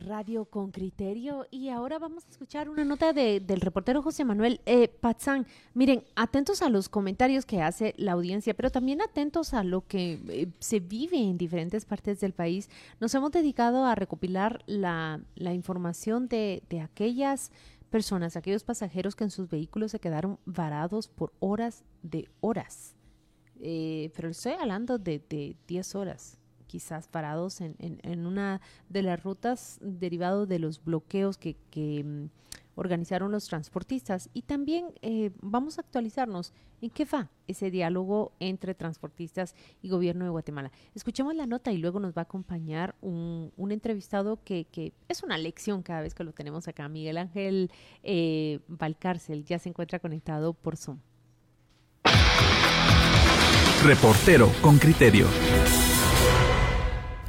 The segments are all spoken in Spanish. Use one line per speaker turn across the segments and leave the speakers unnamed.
Radio con Criterio y ahora vamos a escuchar una nota de, del reportero José Manuel eh. Miren, atentos a los comentarios que hace la audiencia, pero también atentos a lo que eh, se vive en diferentes partes del país. Nos hemos dedicado a recopilar la, la información de, de aquellas personas, aquellos pasajeros que en sus vehículos se quedaron varados por horas de horas. Eh, pero estoy hablando de, de 10 horas quizás parados en, una de las rutas derivado de los bloqueos que, que mm, organizaron los transportistas. Y también eh, vamos a actualizarnos en qué va ese diálogo entre transportistas y gobierno de Guatemala. Escuchemos la nota y luego nos va a acompañar un, un entrevistado que, que, es una lección cada vez que lo tenemos acá. Miguel Ángel eh, Valcárcel ya se encuentra conectado por Zoom.
Reportero con criterio.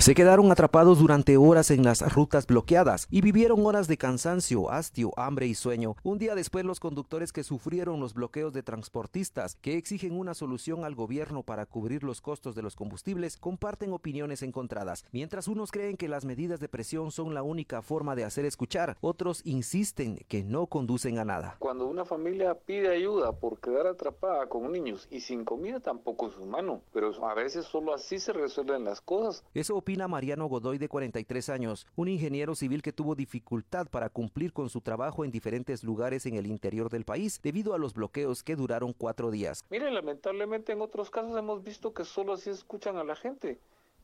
Se quedaron atrapados durante horas en las rutas bloqueadas y vivieron horas de cansancio, hastio, hambre y sueño. Un día después los conductores que sufrieron los bloqueos de transportistas que exigen una solución al gobierno para cubrir los costos de los combustibles comparten opiniones encontradas. Mientras unos creen que las medidas de presión son la única forma de hacer escuchar, otros insisten que no conducen a nada.
Cuando una familia pide ayuda por quedar atrapada con niños y sin comida tampoco es humano, pero a veces solo así se resuelven las cosas.
Eso Mariano Godoy de 43 años, un ingeniero civil que tuvo dificultad para cumplir con su trabajo en diferentes lugares en el interior del país debido a los bloqueos que duraron cuatro días.
Mire, lamentablemente en otros casos hemos visto que solo así escuchan a la gente.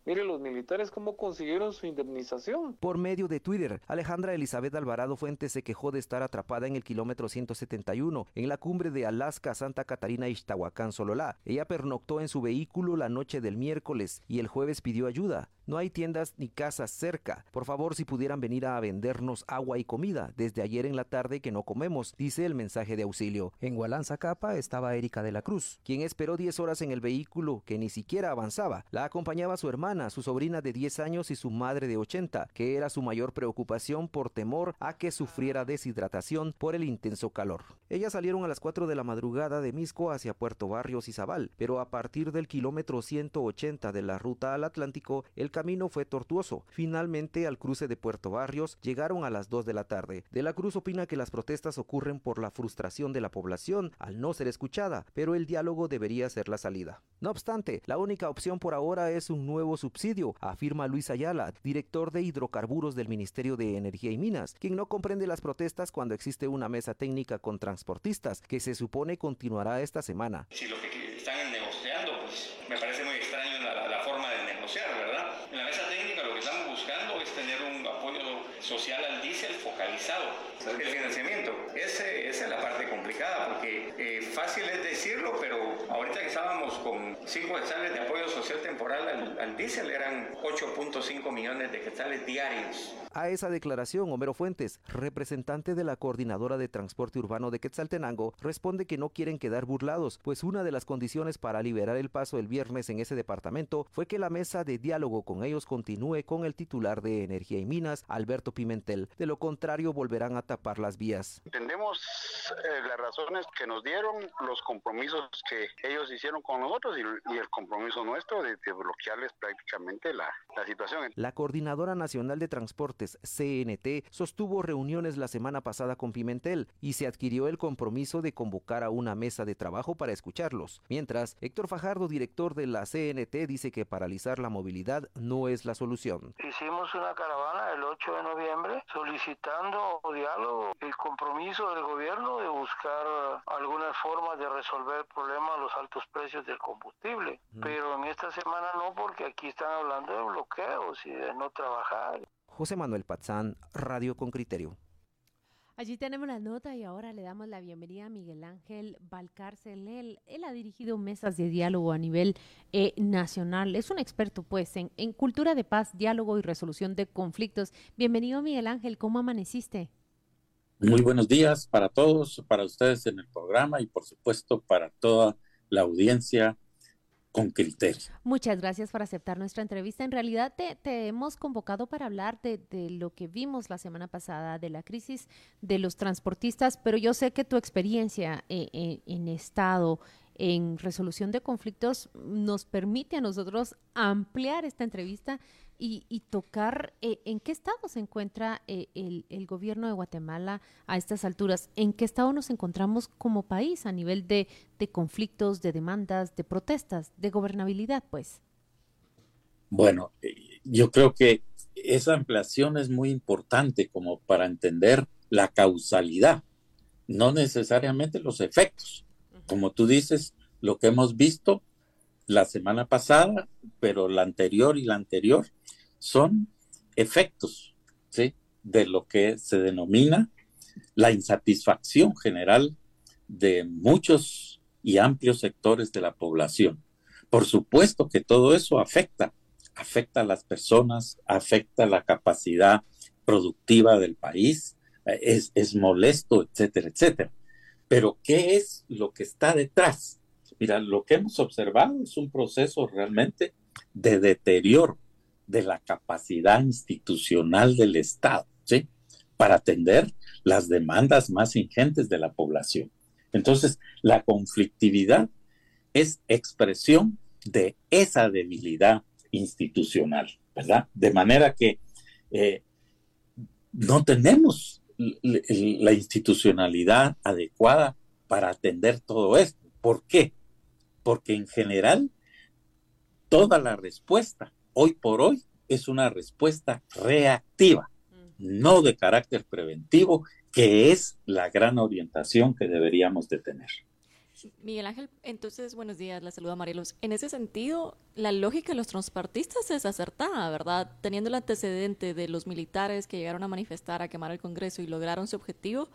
Mire los militares cómo consiguieron su indemnización.
Por medio de Twitter, Alejandra Elizabeth Alvarado Fuentes se quejó de estar atrapada en el kilómetro 171 en la cumbre de Alaska Santa Catarina Ixtahuacán Sololá. Ella pernoctó en su vehículo la noche del miércoles y el jueves pidió ayuda. No hay tiendas ni casas cerca. Por favor, si pudieran venir a vendernos agua y comida. Desde ayer en la tarde que no comemos, dice el mensaje de auxilio. En Gualanza Capa estaba Erika de la Cruz, quien esperó 10 horas en el vehículo que ni siquiera avanzaba. La acompañaba su hermana, su sobrina de 10 años y su madre de 80, que era su mayor preocupación por temor a que sufriera deshidratación por el intenso calor. Ellas salieron a las 4 de la madrugada de Misco hacia Puerto Barrios y Zabal, pero a partir del kilómetro 180 de la ruta al Atlántico, el camino fue tortuoso. Finalmente, al cruce de Puerto Barrios, llegaron a las 2 de la tarde. De la Cruz opina que las protestas ocurren por la frustración de la población al no ser escuchada, pero el diálogo debería ser la salida. No obstante, la única opción por ahora es un nuevo subsidio, afirma Luis Ayala, director de hidrocarburos del Ministerio de Energía y Minas, quien no comprende las protestas cuando existe una mesa técnica con transportistas que se supone continuará esta semana.
Si lo que están negociando, pues me parece muy extraño la, la forma de negociar, ¿verdad? En la mesa técnica lo que estamos buscando es tener un apoyo social al diésel focalizado. El financiamiento, ese, esa es la parte complicada, porque eh, fácil es decirlo, pero ahorita que estábamos con 5 quetzales de apoyo social temporal al, al diésel, eran 8.5 millones de quetzales diarios.
A esa declaración, Homero Fuentes, representante de la Coordinadora de Transporte Urbano de Quetzaltenango, responde que no quieren quedar burlados, pues una de las condiciones para liberar el paso el viernes en ese departamento fue que la mesa de diálogo con ellos continúe con el titular de Energía y Minas, Alberto Pimentel. De lo contrario, volverán a tapar las vías.
Entendemos eh, las razones que nos dieron, los compromisos que ellos hicieron con nosotros y, y el compromiso nuestro de, de bloquearles prácticamente la, la situación.
La Coordinadora Nacional de Transportes CNT sostuvo reuniones la semana pasada con Pimentel y se adquirió el compromiso de convocar a una mesa de trabajo para escucharlos. Mientras, Héctor Fajardo, director de la CNT, dice que paralizar la movilidad no es la solución.
Hicimos una caravana el 8 de noviembre solicitando diálogo, el compromiso del gobierno de buscar algunas formas de resolver el problema de los altos precios del combustible. Mm. Pero en esta semana no, porque aquí están hablando de bloqueos y de no trabajar.
José Manuel Patzán, Radio con Criterio.
Allí tenemos la nota y ahora le damos la bienvenida a Miguel Ángel Valcárcel. Él, ha dirigido mesas de diálogo a nivel eh, nacional. Es un experto, pues, en, en, cultura de paz, diálogo y resolución de conflictos. Bienvenido, Miguel Ángel. ¿Cómo amaneciste?
Muy buenos días para todos, para ustedes en el programa y, por supuesto, para toda la audiencia con criterio.
Muchas gracias por aceptar nuestra entrevista. En realidad te, te hemos convocado para hablar de, lo que vimos la semana pasada, de la crisis de los transportistas, pero yo sé que tu experiencia en, en, en Estado, en resolución de conflictos, nos permite a nosotros ampliar esta entrevista y, tocar eh, en qué estado se encuentra eh, el, gobierno de Guatemala a estas alturas, en qué estado nos encontramos como país a nivel de, conflictos, de demandas, de protestas, de gobernabilidad, pues.
Bueno, eh, yo creo que esa ampliación es muy importante como para entender la causalidad, no necesariamente los efectos. Como tú dices, lo que hemos visto la semana pasada, pero la anterior y la anterior, son efectos de lo que se denomina la insatisfacción general de muchos y amplios sectores de la población. Por supuesto que todo eso afecta, afecta a las personas, afecta la capacidad productiva del país, es, es molesto, etcétera, etcétera. Pero ¿qué es lo que está detrás? Mira, lo que hemos observado es un proceso realmente de deterioro de la capacidad institucional del Estado, ¿sí? Para atender las demandas más ingentes de la población. Entonces, la conflictividad es expresión de esa debilidad institucional, ¿verdad? De manera que eh, no tenemos la institucionalidad adecuada para atender todo esto. ¿Por qué? Porque en general toda la respuesta hoy por hoy es una respuesta reactiva, no de carácter preventivo, que es la gran orientación que deberíamos de tener.
Miguel Ángel, entonces, buenos días, la saluda Marielos. En ese sentido, la lógica de los transpartistas es acertada, ¿verdad? Teniendo el antecedente de los militares que llegaron a manifestar, a quemar el Congreso y lograron su objetivo,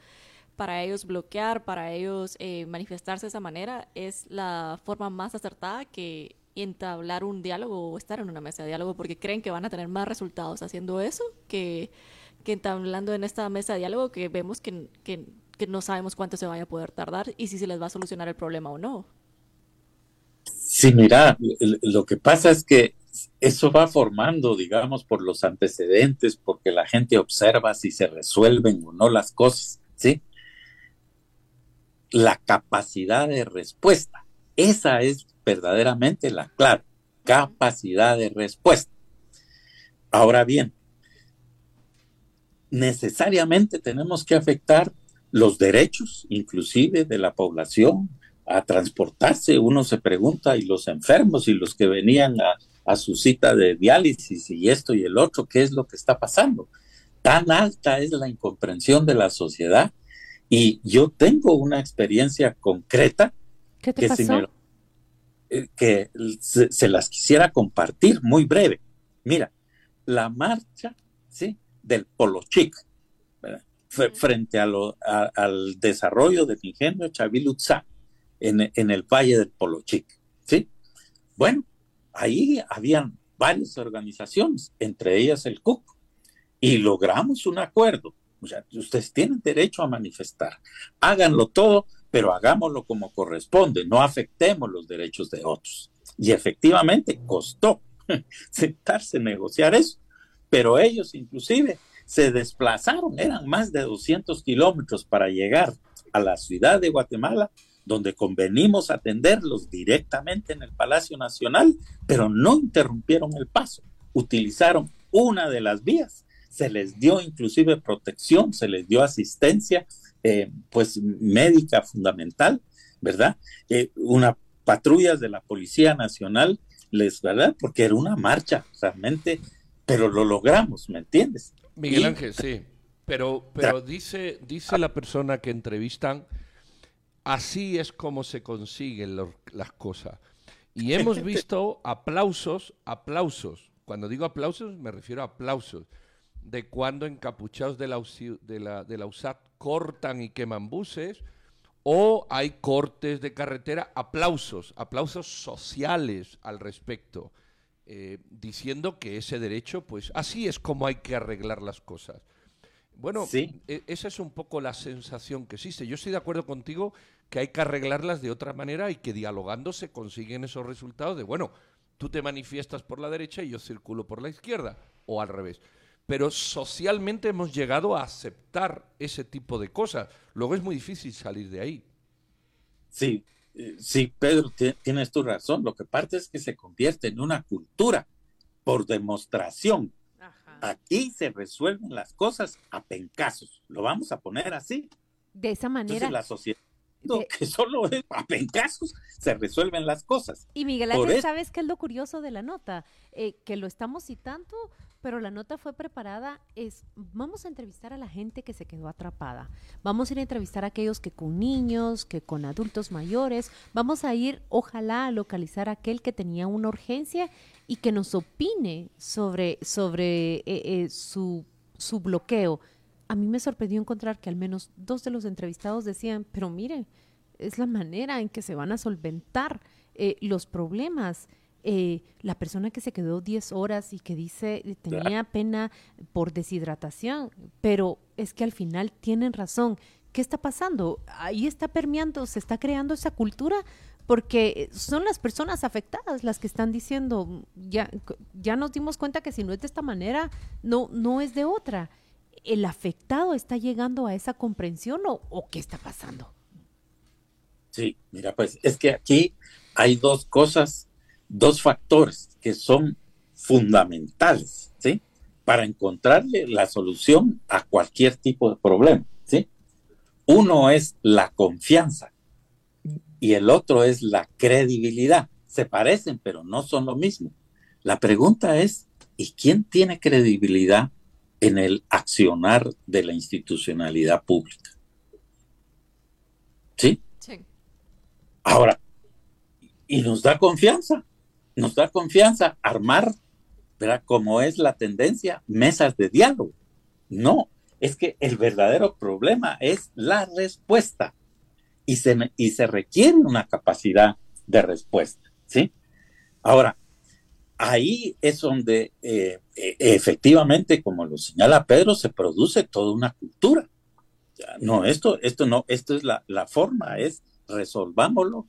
para ellos bloquear, para ellos eh, manifestarse de esa manera, es la forma más acertada que entablar un diálogo o estar en una mesa de diálogo porque creen que van a tener más resultados haciendo eso que, que entablando en esta mesa de diálogo que vemos que, que, no sabemos cuánto se vaya a poder tardar y si se les va a solucionar el problema o no.
Sí, mira, lo que pasa es que eso va formando, digamos, por los antecedentes, porque la gente observa si se resuelven o no las cosas, ¿sí? La capacidad de respuesta, esa es verdaderamente la clave, capacidad de respuesta. Ahora bien, necesariamente tenemos que afectar los derechos, inclusive de la población, a transportarse. Uno se pregunta, y los enfermos y los que venían a, a su cita de diálisis y esto y el otro, ¿qué es lo que está pasando? Tan alta es la incomprensión de la sociedad y yo tengo una experiencia concreta
¿Qué te pasó?
Eh, que se, las quisiera compartir muy breve. Mira, la marcha ¿sí? del Polo Chic, frente a lo, al desarrollo del ingenio Chavilutza en, en el valle del Polo Chic. ¿sí? Bueno, ahí habían varias organizaciones, entre ellas el CUC, y logramos un acuerdo. O sea, ustedes tienen derecho a manifestar, háganlo todo pero hagámoslo como corresponde, no afectemos los derechos de otros. Y efectivamente costó sentarse a negociar eso, pero ellos inclusive se desplazaron, eran más de 200 kilómetros para llegar a la ciudad de Guatemala, donde convenimos atenderlos directamente en el Palacio Nacional, pero no interrumpieron el paso, utilizaron una de las vías, se les dio inclusive protección, se les dio asistencia eh, pues médica fundamental, ¿verdad? Eh, una patrulla de la Policía Nacional, les, ¿verdad? Porque era una marcha realmente, pero lo logramos, ¿me entiendes?
Miguel Ángel, sí. Pero, pero dice, dice la persona que entrevistan, así es como se consiguen las cosas. Y hemos visto aplausos, aplausos. Cuando digo aplausos, me refiero a aplausos de cuando encapuchados de la, de la, de la USAT cortan y queman buses, o hay cortes de carretera, aplausos, aplausos sociales al respecto, eh, diciendo que ese derecho, pues así es como hay que arreglar las cosas. Bueno, e, esa es un poco la sensación que existe. Yo estoy de acuerdo contigo que hay que arreglarlas de otra manera y que dialogando se consiguen esos resultados de, bueno, tú te manifiestas por la derecha y yo circulo por la izquierda, o al revés pero socialmente hemos llegado a aceptar ese tipo de cosas. Luego es muy difícil salir de ahí.
Sí, eh, sí, Pedro, tienes tu razón. Lo que parte es que se convierte en una cultura por demostración. Aquí se resuelven las cosas a pencazos. Lo vamos a poner así.
De esa manera.
la sociedad que solo a pencazos se resuelven las cosas.
Y Miguel Ángel, ¿sabes qué es lo curioso de la nota? Eh, que lo estamos citando, pero la nota fue preparada, es, vamos a entrevistar a la gente que se quedó atrapada, vamos a ir a entrevistar a aquellos que con niños, que con adultos mayores, vamos a ir, ojalá, a localizar a aquel que tenía una urgencia y que nos opine sobre, sobre eh, eh, su, su bloqueo a mí me sorprendió encontrar que al menos dos de los entrevistados decían, pero mire, es la manera en que se van a solventar eh, los problemas. Eh, la persona que se quedó 10 horas y que dice eh, tenía pena por deshidratación, pero es que al final tienen razón. ¿Qué está pasando? Ahí está permeando, se está creando esa cultura porque son las personas afectadas las que están diciendo, ya, ya nos dimos cuenta que si no es de esta manera, no, no es de otra. ¿El afectado está llegando a esa comprensión o, qué está pasando?
Sí, mira, pues es que aquí hay dos cosas, dos factores que son fundamentales, ¿sí? Para encontrarle la solución a cualquier tipo de problema, ¿sí? Uno es la confianza y el otro es la credibilidad. Se parecen, pero no son lo mismo. La pregunta es, ¿y quién tiene credibilidad en el accionar de la institucionalidad pública. ¿Sí? Sí. Ahora, y nos da confianza, nos da confianza armar, ¿verdad? Como es la tendencia, mesas de diálogo. No, es que el verdadero problema es la respuesta y se, y se requiere una capacidad de respuesta, ¿sí? Ahora, ahí es donde eh, e, efectivamente, como lo señala Pedro, se produce toda una cultura. No, esto, esto no, esto es la, la forma, es resolvámoslo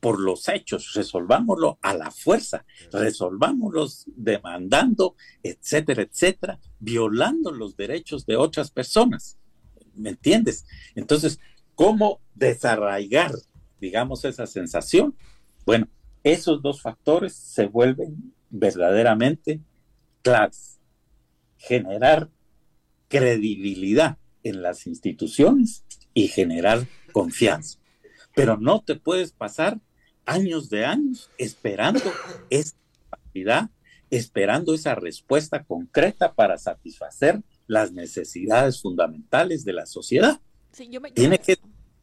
por los hechos, resolvámoslo a la fuerza, resolvámoslo demandando, etcétera, etcétera, violando los derechos de otras personas. ¿Me entiendes? Entonces, ¿cómo desarraigar, digamos, esa sensación? Bueno, esos dos factores se vuelven verdaderamente claves. Generar credibilidad en las instituciones y generar confianza. Pero no te puedes pasar años de años esperando esa capacidad, esperando esa respuesta concreta para satisfacer las necesidades fundamentales de la sociedad. Tiene que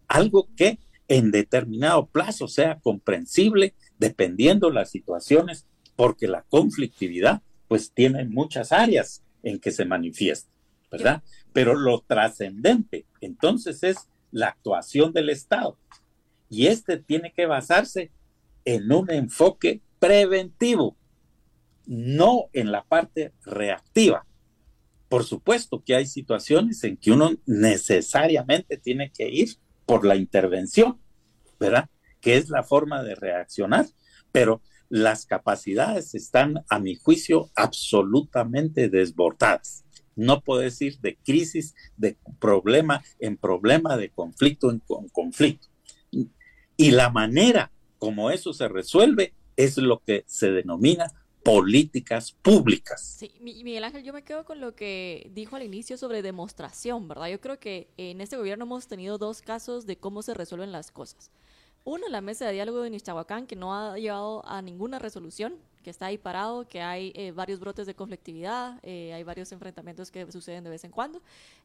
algo que en determinado plazo sea comprensible dependiendo las situaciones, porque la conflictividad pues tiene muchas áreas en que se manifiesta, ¿verdad? Pero lo trascendente entonces es la actuación del Estado. Y este tiene que basarse en un enfoque preventivo, no en la parte reactiva. Por supuesto que hay situaciones en que uno necesariamente tiene que ir por la intervención, ¿verdad? Que es la forma de reaccionar, pero las capacidades están, a mi juicio, absolutamente desbordadas. No puedes ir de crisis, de problema en problema, de conflicto en conflicto. Y la manera como eso se resuelve es lo que se denomina políticas públicas.
Sí, Miguel Ángel, yo me quedo con lo que dijo al inicio sobre demostración, ¿verdad? Yo creo que en este gobierno hemos tenido dos casos de cómo se resuelven las cosas. Uno, la mesa de diálogo de Nichahuacán, que no ha llevado a ninguna resolución, que está ahí parado, que hay eh, varios brotes de conflictividad, eh, hay varios enfrentamientos que suceden de vez en cuando.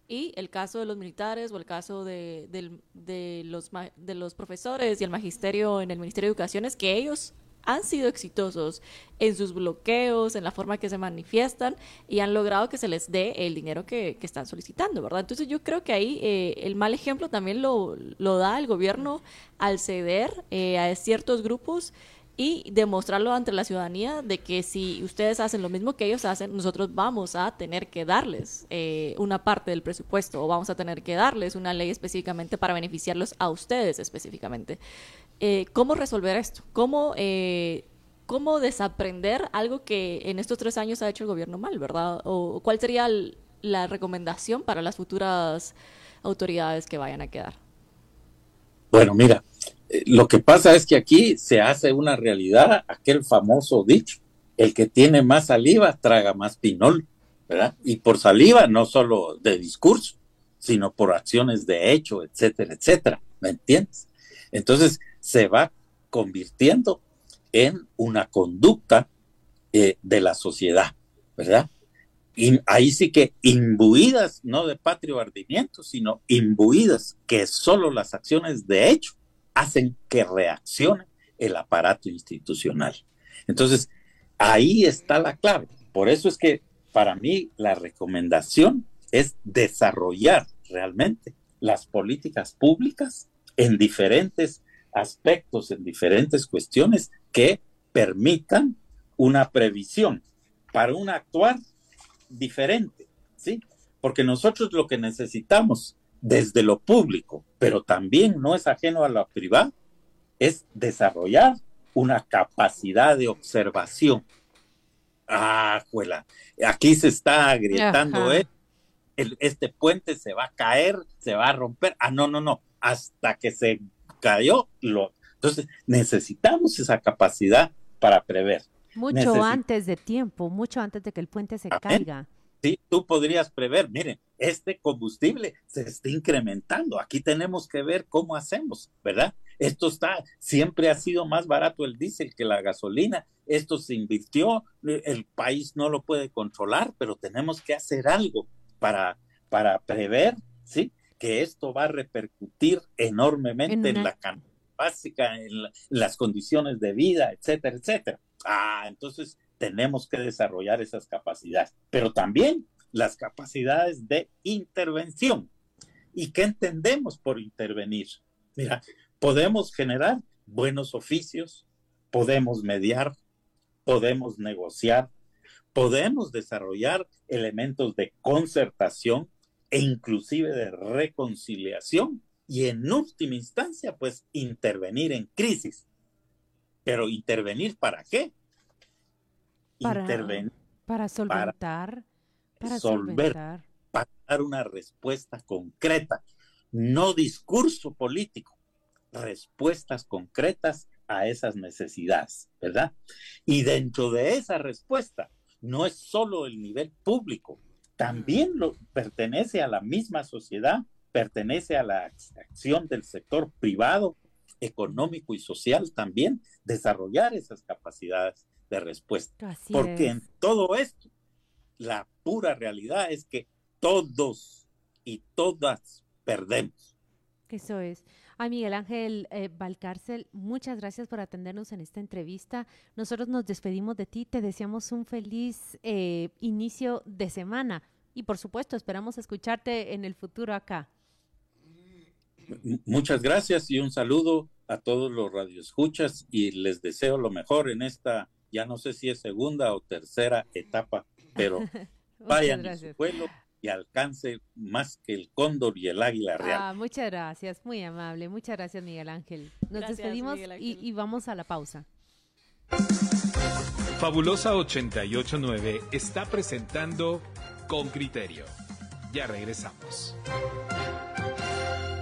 Y el caso de los militares o el caso de, de, los, de los profesores y el magisterio en el Ministerio de Educación es que ellos han sido exitosos en sus bloqueos, en la forma que se manifiestan y han logrado que se les dé el dinero que, están solicitando, ¿verdad? Entonces yo creo que ahí eh, el mal ejemplo también lo, lo, da el gobierno al ceder eh, a ciertos grupos y demostrarlo ante la ciudadanía de que si ustedes hacen lo mismo que ellos hacen, nosotros vamos a tener que darles eh, una parte del presupuesto o vamos a tener que darles una ley específicamente para beneficiarlos a ustedes específicamente. Eh, ¿Cómo resolver esto? ¿Cómo, eh, ¿Cómo desaprender algo que en estos tres años ha hecho el gobierno mal, verdad? ¿O cuál sería la recomendación para las futuras autoridades que vayan a quedar?
Bueno, mira, lo que pasa es que aquí se hace una realidad aquel famoso dicho, el que tiene más saliva traga más pinol, ¿verdad? Y por saliva, no solo de discurso, sino por acciones de hecho, etcétera, etcétera, ¿me entiendes? Entonces se va convirtiendo en una conducta eh, de la sociedad, ¿verdad? Y ahí sí que imbuidas, no de patrio ardimiento, sino imbuidas que solo las acciones de hecho hacen que reaccione el aparato institucional. Entonces, ahí está la clave. Por eso es que para mí la recomendación es desarrollar realmente las políticas públicas en diferentes aspectos, en diferentes cuestiones que permitan una previsión para un actuar diferente, ¿sí? Porque nosotros lo que necesitamos desde lo público, pero también no es ajeno a lo privado, es desarrollar una capacidad de observación. Ah, juela, aquí se está agrietando ¿eh? este puente se va a caer, se va a romper. Ah, no, no, no, hasta que se cayó, lo... entonces necesitamos esa capacidad para prever.
Mucho antes de tiempo, mucho antes de que el puente se caiga.
Sí, tú podrías prever, miren, este combustible se está incrementando, aquí tenemos que ver cómo hacemos, ¿verdad? Esto está, siempre ha sido más barato el diésel que la gasolina, esto se invirtió, el país no lo puede controlar, pero tenemos que hacer algo para, para prever, ¿sí? Que esto va a repercutir enormemente en, la básica, en las condiciones de vida, etcétera, etcétera. Ah, entonces tenemos que desarrollar esas capacidades, pero también las capacidades de intervención. ¿Y qué entendemos por intervenir? Mira, podemos generar buenos oficios, podemos mediar, podemos negociar, podemos desarrollar elementos de concertación e inclusive de reconciliación y en última instancia, pues intervenir en crisis. Pero intervenir para qué?
Para, intervenir para solventar, para, solventar.
para dar una respuesta concreta, no discurso político, respuestas concretas a esas necesidades, ¿verdad? Y dentro de esa respuesta, no es solo el nivel público, también lo, pertenece a la misma sociedad, pertenece a la acción del sector privado, económico y social también, desarrollar esas capacidades de respuesta. Porque en todo esto, la pura realidad es que todos y todas perdemos.
Eso es. Ay, Miguel Ángel eh, Valcárcel, muchas gracias por atendernos en esta entrevista. Nosotros nos despedimos de ti, te deseamos un feliz eh, inicio de semana y por supuesto esperamos escucharte en el futuro acá.
Muchas gracias y un saludo a todos los radioescuchas y les deseo lo mejor en esta, ya no sé si es segunda o tercera etapa, pero vayan a su vuelo y alcance más que el cóndor y el águila real. Ah,
muchas gracias, muy amable. Muchas gracias, Miguel Ángel. Nos despedimos y, y vamos a la pausa.
Fabulosa 889 está presentando Con Criterio. Ya regresamos.